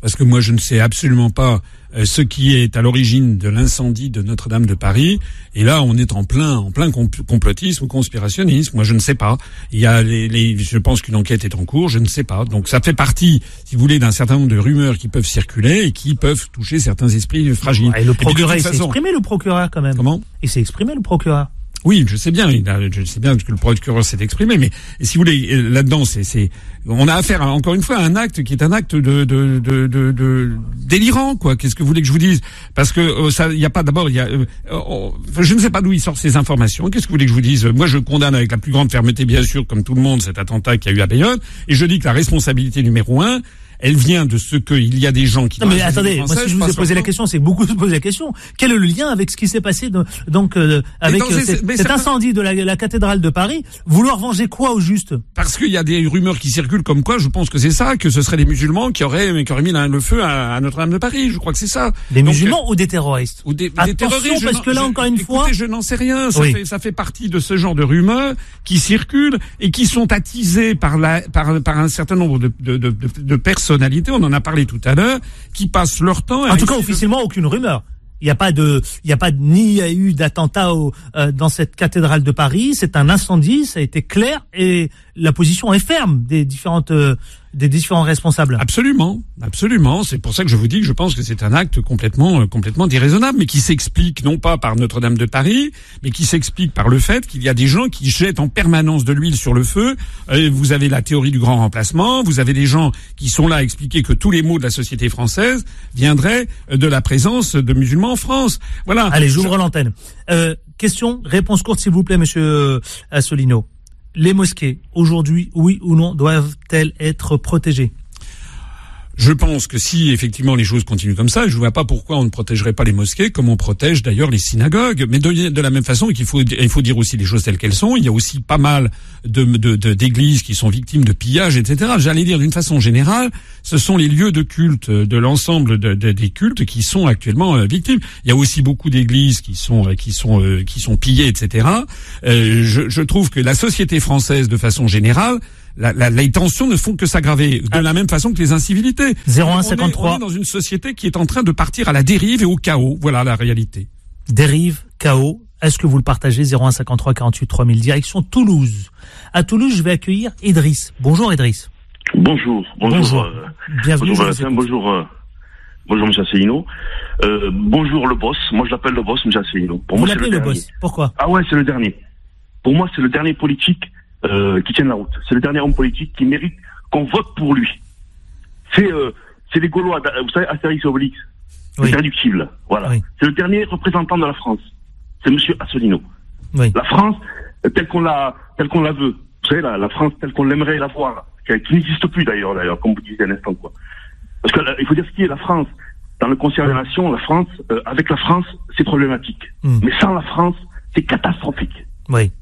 parce que moi je ne sais absolument pas euh, ce qui est à l'origine de l'incendie de Notre-Dame de Paris. Et là, on est en plein, en plein complotisme ou conspirationnisme. Moi, je ne sais pas. Il y a les, les je pense qu'une enquête est en cours. Je ne sais pas. Donc, ça fait partie, si vous voulez, d'un certain nombre de rumeurs qui peuvent circuler et qui peuvent toucher certains esprits fragiles. Et le procureur, il s'est exprimé, le procureur, quand même. Comment? Il s'est exprimé, le procureur. Oui, je sais bien, je sais bien que le procureur s'est exprimé, mais si vous voulez, là-dedans, c'est, on a affaire encore une fois à un acte qui est un acte de, de, de, délirant, quoi. Qu'est-ce que vous voulez que je vous dise? Parce que euh, ça, il y a pas d'abord, il y a, euh, oh, je ne sais pas d'où il sort ces informations. Qu'est-ce que vous voulez que je vous dise? Moi, je condamne avec la plus grande fermeté, bien sûr, comme tout le monde, cet attentat qui a eu à Bayonne, et je dis que la responsabilité numéro un, Elle vient de ce qu'il y a des gens qui. Non mais attendez, moi si je vous ai posé la question, c'est beaucoup se poser la question. Quel est le lien avec ce qui s'est passé donc euh, avec euh, cet incendie de la, cathédrale de Paris Vouloir venger quoi au juste? Parce qu'il y a des rumeurs qui circulent comme quoi, je pense que c'est ça, que ce seraient des musulmans qui auraient qui auraient mis le feu à, Notre-Dame de Paris. Je crois que c'est ça. Des musulmans ou des terroristes? Ou des, terroristes parce que là encore une fois, je n'en sais rien. Ça, fait, ça fait partie de ce genre de rumeurs qui circulent et qui sont attisées par la par, par un certain nombre de, de, de, de personnalités. On en a parlé tout à l'heure, qui passent leur temps. En tout cas, officiellement, aucune rumeur. Il n'y a pas de, il n'y a pas ni eu d'attentat euh, dans cette cathédrale de Paris. C'est un incendie, ça a été clair et la position est ferme des différentes euh, des différents responsables. Absolument, absolument. C'est pour ça que je vous dis que je pense que c'est un acte complètement, euh, complètement déraisonnable, mais qui s'explique non pas par Notre-Dame de Paris, mais qui s'explique par le fait qu'il y a des gens qui jettent en permanence de l'huile sur le feu. Euh, vous avez la théorie du grand remplacement, vous avez des gens qui sont là à expliquer que tous les maux de la société française viendraient de la présence de musulmans en France. Voilà. Allez, j'ouvre l'antenne. Euh, question, réponse courte s'il vous plaît, Monsieur Assolino les mosquées, aujourd'hui, oui ou non, doivent-elles être protégées? Je pense que si effectivement les choses continuent comme ça, je ne vois pas pourquoi on ne protégerait pas les mosquées comme on protège d'ailleurs les synagogues. Mais de, la même façon qu'il faut, il faut dire aussi les choses telles qu'elles sont. Il y a aussi pas mal de, d'églises qui sont victimes de pillages, etc. J'allais dire d'une façon générale, ce sont les lieux de culte de l'ensemble des cultes qui sont actuellement euh, victimes. Il y a aussi beaucoup d'églises qui sont euh, qui sont euh, qui sont pillées, etc. je, je trouve que la société française, de façon générale, les tensions ne font que s'aggraver de ah. la même façon que les incivilités. 0153. On, est, dans une société qui est en train de partir à la dérive et au chaos. Voilà la réalité. Dérive, chaos. Est-ce que vous le partagez? 0153 48 3000 direction Toulouse. À Toulouse, je vais accueillir Idriss. Bonjour Idriss. Bonjour. Bonjour. Euh, Bienvenue. Bonjour, bonjour, euh, bonjour M. Asselineau. Euh, bonjour le boss. Moi je l'appelle le boss M. Asselineau. Pour vous l'appelez le, le boss. Pourquoi? Ah ouais, c'est le dernier. Pour moi, c'est le dernier politique euh, qui tienne la route. C'est le dernier homme politique qui mérite qu'on vote pour lui. C'est euh, c'est les Gaulois, vous savez, Astérix Obélix. C'est irréductible. Voilà. C'est le dernier représentant de la France. C'est Monsieur Asselineau. La France, telle qu'on la, telle qu'on la veut. Vous savez, la, la France telle qu'on l'aimerait la voir, qui, n'existe plus d'ailleurs, d'ailleurs, comme vous disiez un instant, quoi. Parce qu'il euh, faut dire ce qui est la France. Dans le concert des nations, la France, euh, avec la France, c'est problématique. Hmm. Mais sans la France, c'est catastrophique. Oui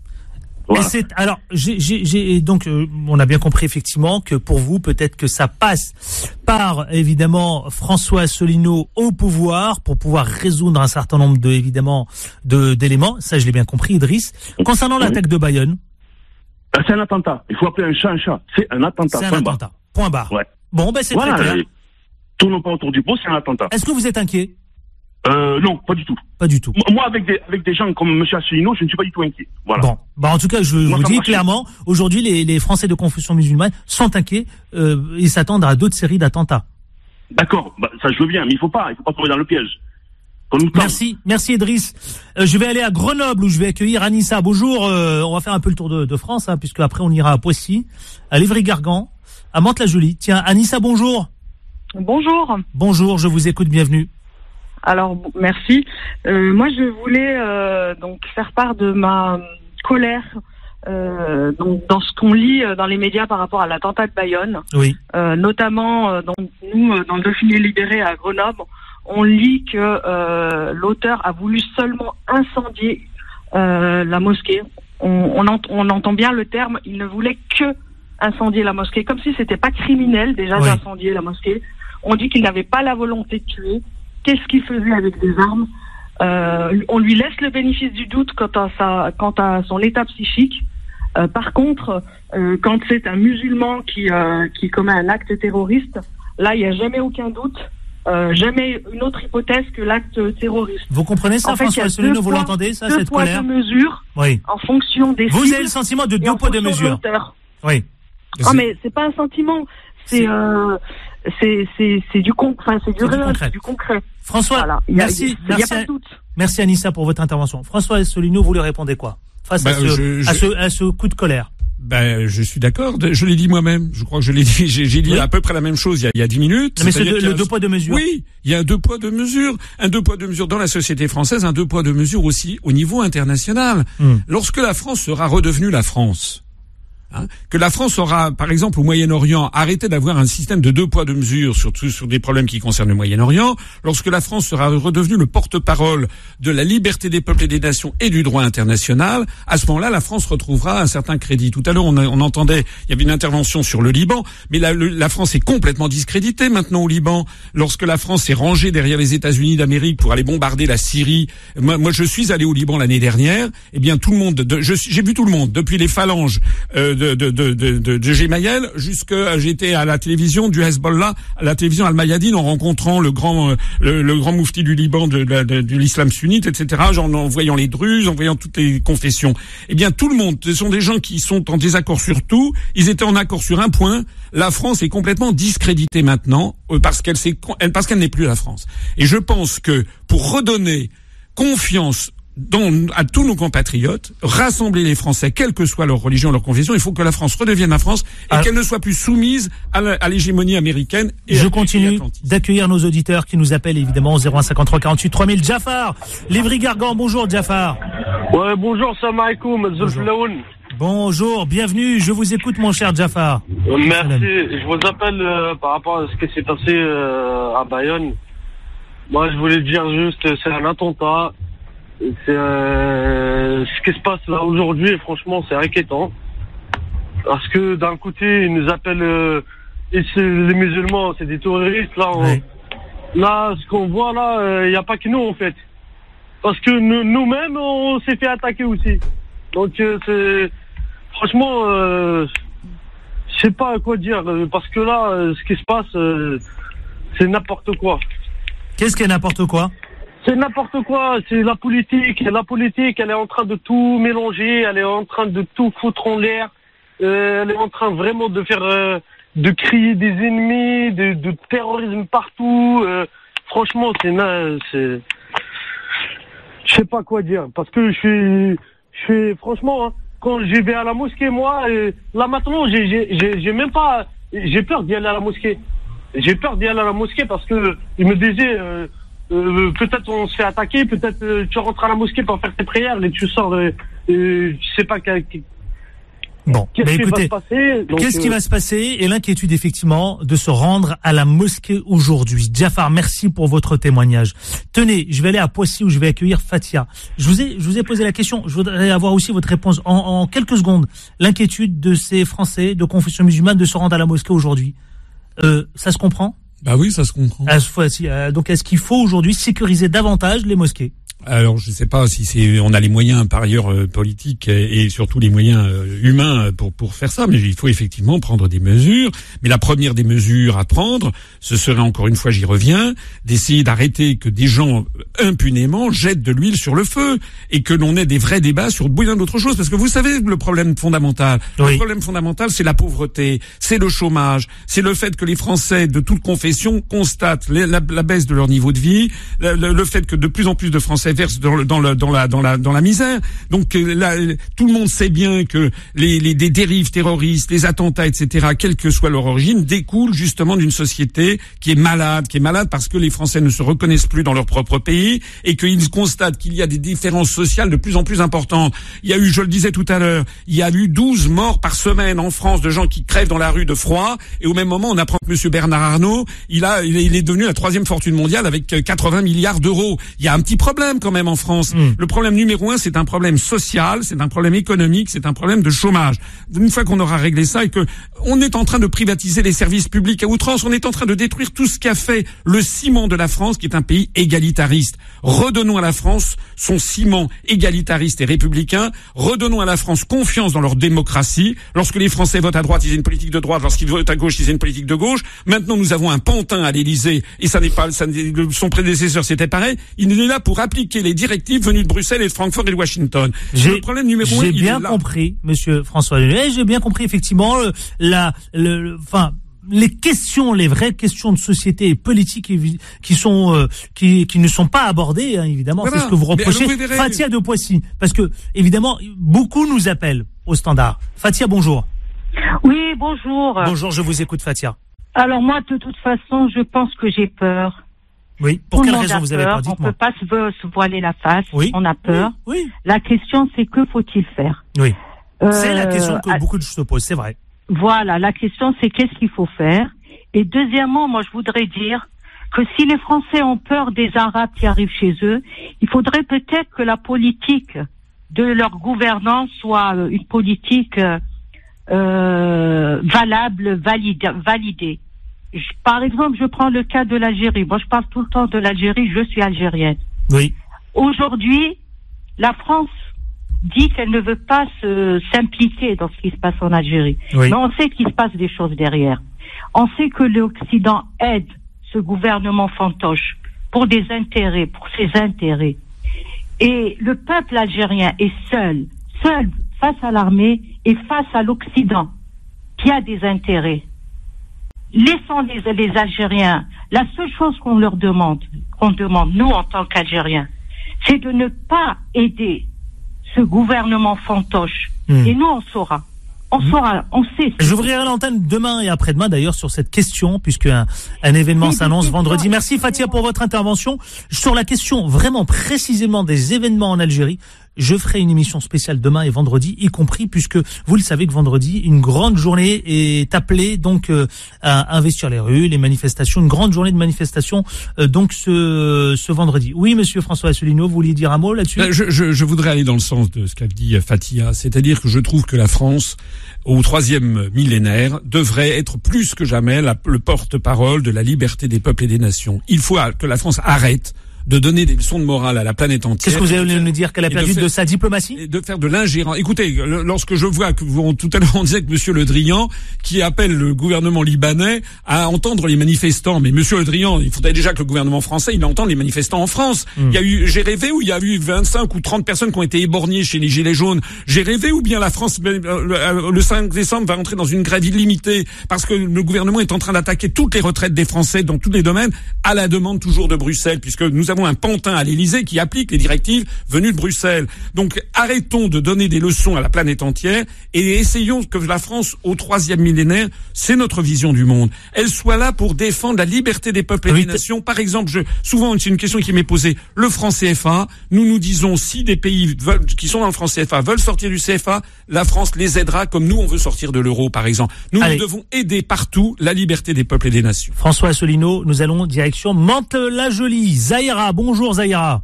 alors, j'ai donc euh, on a bien compris effectivement que pour vous peut-être que ça passe par évidemment François Asselineau au pouvoir pour pouvoir résoudre un certain nombre de évidemment de d'éléments. Ça, je l'ai bien compris, Idriss. Concernant l'attaque de Bayonne, ah, c'est un attentat. Il faut appeler un chat un chat. C'est un attentat. C'est un attentat. Point barre. Ouais. Bon, ben c'est très clair. Tournons pas autour du pot, c'est un attentat. Est-ce que vous êtes inquiet? Euh, non, pas du tout. Pas du tout. Moi, avec des, avec des gens comme M. Asselineau, je ne suis pas du tout inquiet. Voilà. Bon, bah en tout cas, je vous dis clairement, aujourd'hui, les, les Français de confession musulmane sont inquiets. Euh, ils s'attendent à d'autres séries d'attentats. D'accord, bah, ça je veux bien, mais il faut pas, il faut pas tomber dans le piège. Merci, merci Idriss. Euh, je vais aller à Grenoble où je vais accueillir Anissa. Bonjour, euh, on va faire un peu le tour de, de France, hein, puisque après on ira à Poissy, à Livry-Gargan, à Mantes-la-Jolie. Tiens, Anissa, bonjour. Bonjour. Bonjour, je vous écoute, bienvenue. Alors merci. Euh, moi, je voulais euh, donc faire part de ma colère euh, donc dans ce qu'on lit dans les médias par rapport à l'attentat de Bayonne. Oui. notamment donc nous dans le Dauphiné libéré à Grenoble, on lit que l'auteur a voulu seulement incendier la mosquée. On, on, entend bien le terme. Il ne voulait que incendier la mosquée, comme si c'était pas criminel déjà d'incendier la mosquée. On dit qu'il n'avait pas la volonté de tuer qu'est-ce qu'il faisait avec des armes. Euh, on lui laisse le bénéfice du doute quant à, sa, quant à son état psychique. Euh, par contre, euh, quand c'est un musulman qui, qui commet un acte terroriste, là, il n'y a jamais aucun doute. jamais une autre hypothèse que l'acte terroriste. Vous comprenez ça, François Asselineau Vous l'entendez, ça, cette poids, colère Deux mesures oui. en fonction des Vous avez le sentiment de deux poids, deux mesures Oui. Non, mais c'est pas un sentiment. C'est c'est c'est c'est du con, enfin c'est du réel, du concret. François, merci, merci, merci Anissa pour votre intervention. François Solino, vous lui répondez quoi? Face à, ce, à, ce, à ce coup de colère ben, je suis d'accord. Je l'ai dit moi-même. Je crois que je l'ai dit. J'ai dit à peu près la même chose il y a, il y a 10 minutes. mais c'est le deux poids deux mesures. Oui, il y a un deux poids deux mesures. Un deux poids deux mesures dans la société française, un deux poids deux mesures aussi au niveau international. Hmm. Lorsque la France sera redevenue la France, Hein, que la France aura, par exemple, au Moyen-Orient, arrêté d'avoir un système de deux poids deux mesures, surtout sur des problèmes qui concernent le Moyen-Orient, lorsque la France sera redevenue le porte-parole de la liberté des peuples et des nations et du droit international, à ce moment-là, la France retrouvera un certain crédit. Tout à l'heure, on, entendait, il y avait une intervention sur le Liban, mais la, France est complètement discréditée maintenant au Liban. Lorsque la France s'est rangée derrière les États-Unis d'Amérique pour aller bombarder la Syrie, moi, moi, je suis allé au Liban l'année dernière. Eh bien, tout le monde, j'ai vu tout le monde, depuis les phalanges. Euh, de, de, de, de, de jusqu'à j'étais à la télévision du Hezbollah, à la télévision Al-Mayadine en rencontrant le grand euh, le, grand moufti du Liban de, de, l'islam sunnite, etc. En, en voyant les druzes, en voyant toutes les confessions. Eh bien, tout le monde, ce sont des gens qui sont en désaccord sur tout. Ils étaient en accord sur un point. La France est complètement discréditée maintenant euh, parce qu'elle parce qu'elle n'est plus la France. Et je pense que pour redonner confiance à tous nos compatriotes, rassembler les Français, quelle que soit leur religion, leur confession. Il faut que la France redevienne la France et ah. qu'elle ne soit plus soumise à l'hégémonie américaine. Et Je continue d'accueillir nos auditeurs qui nous appellent évidemment au 0153 48 3000. Jafar, Lévry Gargan, bonjour Jafar. Ouais, bonjour, salam alaikum, Bonjour, bienvenue, je vous écoute mon cher Jafar. Euh, merci, je vous appelle euh, par rapport à ce qui s'est passé euh, à Bayonne. Moi, je voulais dire juste, c'est un attentat euh, ce qui se passe là aujourd'hui, franchement, c'est inquiétant. Parce que d'un côté, ils nous appellent euh, les musulmans, c'est des terroristes. Là, là, ce qu'on voit là, il euh, n'y a pas que nous en fait. Parce que nous-mêmes, on s'est fait attaquer aussi. Donc, c'est franchement, je sais pas quoi dire. Parce que là, ce qui se passe, c'est n'importe quoi. Qu'est-ce qui est n'importe quoi? C'est n'importe quoi, c'est la politique. La politique, elle est en train de tout mélanger, elle est en train de tout foutre en l'air. Euh, elle est en train vraiment de faire, euh, de crier des ennemis, de, de terrorisme partout. Euh, franchement, c'est, c'est, je sais pas quoi dire, parce que je suis, je suis, franchement, hein, quand j'y vais à la mosquée, moi, là maintenant, j'ai, j'ai, même pas, j'ai peur d'y aller à la mosquée. J'ai peur d'y aller à la mosquée parce que il me disait euh, peut-être on se fait attaquer, peut-être euh, tu rentres à la mosquée pour faire tes prières et tu sors, euh, je sais pas Bon, qu'est-ce qui va se passer Qu'est-ce qui va se passer Et l'inquiétude effectivement de se rendre à la mosquée aujourd'hui. Jafar, merci pour votre témoignage. Tenez, je vais aller à Poissy où je vais accueillir Fatia. Je vous ai, je vous ai posé la question. Je voudrais avoir aussi votre réponse en, en quelques secondes. L'inquiétude de ces Français de confession musulmane de se rendre à la mosquée aujourd'hui. Euh, ça se comprend? Bah oui, ça se comprend. À ce euh, donc est-ce qu'il faut aujourd'hui sécuriser davantage les mosquées? Alors je ne sais pas si c'est on a les moyens par ailleurs euh, politiques et, surtout les moyens euh, humains pour pour faire ça, mais il faut effectivement prendre des mesures. Mais la première des mesures à prendre, ce serait encore une fois, j'y reviens, d'essayer d'arrêter que des gens impunément jettent de l'huile sur le feu et que l'on ait des vrais débats sur bien d'autres choses. Parce que vous savez le problème fondamental, le problème fondamental, c'est la pauvreté, c'est le chômage, c'est le fait que les Français de toute confession la, baisse de leur niveau de vie, le fait que de plus en plus de Français verse dans, la, misère. Donc euh, là, tout le monde sait bien que les, dérives terroristes, les attentats, etc., quelle que soit leur origine, découlent justement d'une société qui est malade, qui est malade parce que les Français ne se reconnaissent plus dans leur propre pays et qu'ils constatent qu'il y a des différences sociales de plus en plus importantes. Il y a eu, je le disais tout à l'heure, il y a eu 12 morts par semaine en France de gens qui crèvent dans la rue de froid et au même moment, on apprend que M. Bernard Arnault, il, a, il est devenu la troisième fortune mondiale avec 80 milliards d'euros. Il y a un petit problème quand même en France. Hmm. Le problème numéro un, c'est un problème social, c'est un problème économique, c'est un problème de chômage. Une fois qu'on aura réglé ça et que on est en train de privatiser les services publics à outrance, on est en train de détruire tout ce qu'a fait le ciment de la France, qui est un pays égalitariste. Redonnons à la France son ciment égalitariste et républicain. Redonnons à la France confiance dans leur démocratie. Lorsque les Français votent à droite, ils ont une politique de droite. Lorsqu'ils votent à gauche, ils ont une politique de gauche. Maintenant, nous avons un pantin à l'Élysée, et ça n'est pas, ça, son prédécesseur, c'était pareil. Il est là pour appliquer les directives venues de Bruxelles et de Francfort et de Washington. J'ai problème numéro J'ai bien compris, Monsieur François J'ai bien compris effectivement la, le, enfin les questions, les vraies questions de société et politique qui sont euh, qui, qui ne sont pas abordées, hein, évidemment. C'est ce que vous reprochez. Fatia de Poissy, parce que évidemment beaucoup nous appellent au standard. Fatia, bonjour. Oui, bonjour. Bonjour, je vous écoute, Fatia. Alors moi, de toute façon, je pense que j'ai peur. Oui. Pour quelle raison vous avez peur. On peut pas se, voiler la face. Oui. On a peur. Oui. La question, c'est que faut-il faire? Oui. C'est la Euh, question que beaucoup de se posent, c'est vrai. Voilà, la question c'est qu'est-ce qu'il faut faire? Et deuxièmement, moi je voudrais dire que si les Français ont peur des Arabes qui arrivent chez eux, il faudrait peut-être que la politique de leur gouvernance soit euh, une politique euh, euh, valable, valide, validée. Je- par exemple, je prends le cas de l'Algérie. Moi, je parle tout le temps de l'Algérie. Je suis algérienne. Oui. Aujourd'hui, la France dit qu'elle ne veut pas s'impliquer dans ce qui se passe en Algérie. Oui. Mais on sait qu'il se passe des choses derrière. On sait que l'Occident aide ce gouvernement fantoche pour des intérêts, pour ses intérêts. Et le peuple algérien est seul, seul face à l'armée et face à l'Occident qui a des intérêts. Laissons les, les Algériens. La seule chose qu'on leur demande, qu'on demande, nous, en tant qu'Algériens, c'est de ne pas aider ce gouvernement fantoche. Hmm. Et nous, on saura. On saura, on sait. J'ouvrirai l'antenne demain et après-demain d'ailleurs sur cette question puisque un, un événement s'annonce vendredi. Merci Fatia pour votre intervention sur la question vraiment précisément des événements en Algérie. Je ferai une émission spéciale demain et vendredi, y compris puisque vous le savez que vendredi une grande journée est appelée donc euh, à investir les rues, les manifestations, une grande journée de manifestation euh, donc ce ce vendredi. Oui, Monsieur François Asselineau, vous vouliez dire un mot là-dessus? Ben, Je, je, je voudrais aller dans le sens de ce qu'a dit Fatia, c'est-à-dire que je trouve que la France, au troisième millénaire, devrait être plus que jamais le porte-parole de la liberté des peuples et des nations. Il faut que la France arrête de donner des leçons de morale à la planète entière. Qu'est-ce que vous allez nous dire qu'elle a de perdu de, faire- sa diplomatie et de faire de l'ingérence. Écoutez, le- lorsque je vois que vous, tout à l'heure on disait que Monsieur Le Drian, qui appelle le gouvernement libanais à entendre les manifestants, mais Monsieur Le Drian, il faudrait déjà que le gouvernement français il entende les manifestants en France. Hmm. Il y a eu, j'ai rêvé où il y a eu 25 ou 30 personnes qui ont été éborgnées chez les gilets jaunes. J'ai rêvé ou bien la France euh, le, le 5 décembre va entrer dans une grève illimitée parce que le gouvernement est en train d'attaquer toutes les retraites des Français dans tous les domaines à la demande toujours de Bruxelles, puisque nous avons un pantin à l'Élysée qui applique les directives venues de Bruxelles. Donc arrêtons de donner des leçons à la planète entière et essayons que la France, au troisième millénaire, c'est notre vision du monde, elle soit là pour défendre la liberté des peuples et des nations. Par exemple, je, souvent c'est une question qui m'est posée, le franc CFA, nous nous disons si des pays veulent, qui sont dans le franc CFA veulent sortir du CFA, la France les aidera comme nous on veut sortir de l'euro par exemple. Nous, nous devons aider partout la liberté des peuples et des nations. François Asselineau, nous allons direction Mantes-la-Jolie. Zaira, bonjour Zaira.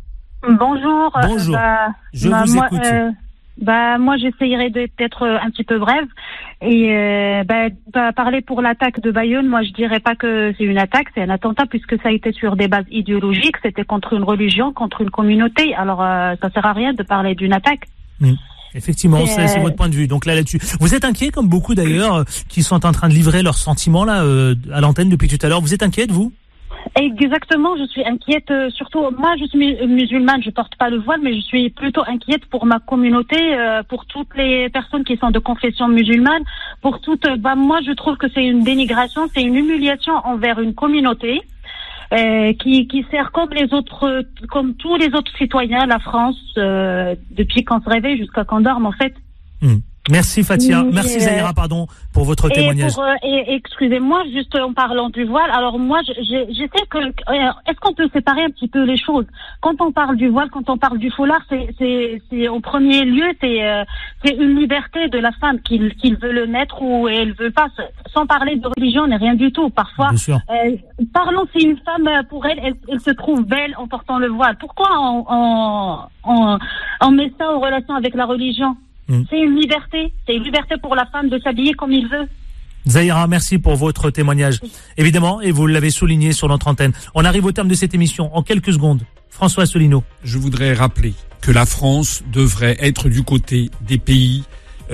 Bonjour. euh, Bonjour. bah, Je bah, vous moi, écoute. euh, bah, moi, j'essayerai d'être euh, un petit peu brève. Et euh, bah, bah, parler pour l'attaque de Bayonne, moi, je dirais pas que c'est une attaque, c'est un attentat puisque ça a été sur des bases idéologiques. C'était contre une religion, contre une communauté. Alors, euh, ça sert à rien de parler d'une attaque. Effectivement, Et, c'est votre point de vue. Donc là, là-dessus, vous êtes inquiet, comme beaucoup d'ailleurs, qui sont en train de livrer leurs sentiments là à l'antenne depuis tout à l'heure. Vous êtes inquiète, vous? Exactement, je suis inquiète. euh, surtout, moi, je suis mu- musulmane, je porte pas le voile, mais je suis plutôt inquiète pour ma communauté, euh, pour toutes les personnes qui sont de confession musulmane, pour toutes. euh, Bah, moi, je trouve que c'est une dénigration, c'est une humiliation envers une communauté. euh, qui, qui sert comme les autres, euh, comme tous les autres citoyens, la France, euh, depuis qu'on se réveille jusqu'à qu'on dorme, en fait. Hmm. Merci Fatia, merci Zaira, pardon, pour votre Et témoignage. euh, excusez-moi, juste en parlant du voile, alors moi, sais que, euh, est-ce qu'on peut séparer un petit peu les choses? Quand on parle du voile, quand on parle du foulard, c'est, en premier lieu, c'est, euh, une liberté de la femme qu'il, qu'il veut le mettre ou elle veut pas, sans parler de religion ni rien du tout. Parfois, euh, parlons si une femme, euh, pour elle, elle, elle se trouve belle en portant le voile. Pourquoi on, on, on, on met ça en relation avec la religion? Mm. C'est une liberté. C'est une liberté pour la femme de s'habiller comme il veut. Zaira, merci pour votre témoignage. Évidemment, et vous l'avez souligné sur notre antenne. On arrive au terme de cette émission en quelques secondes. François Asselineau. je voudrais rappeler que la France devrait être du côté des pays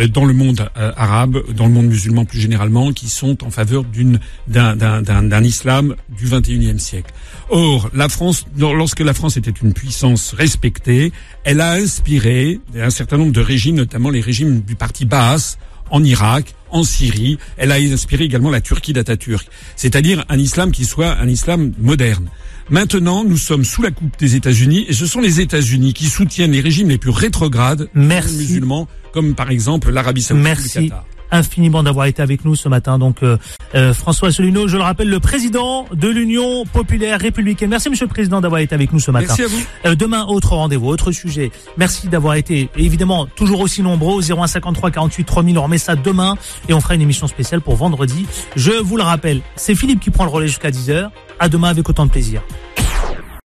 dans le monde euh, arabe, dans le monde musulman plus généralement, qui sont en faveur d'une d'un islam du 21e siècle. Or, la France, lor- lorsque la France était une puissance respectée, elle a inspiré un certain nombre de régimes, notamment les régimes du parti Baas en Irak, en Syrie. Elle a inspiré également la Turquie d'Atatürk, c'est-à-dire un islam qui soit un islam moderne. Maintenant, nous sommes sous la coupe des États-Unis et ce sont les États-Unis qui soutiennent les régimes les plus rétrogrades Merci. musulmans, comme par exemple l'Arabie Saoudite ou le Merci. Qatar. infiniment d'avoir été avec nous ce matin. Donc euh, euh, François Asselineau, je le rappelle, le président de l'Union populaire républicaine. Merci Monsieur le Président d'avoir été avec nous ce matin. Merci à vous. Euh, demain, autre rendez-vous, autre sujet. Merci d'avoir été évidemment toujours aussi nombreux. 0153 48 3000, on remet ça demain et on fera une émission spéciale pour vendredi. Je vous le rappelle, c'est Philippe qui prend le relais jusqu'à 10h. À demain avec autant de plaisir.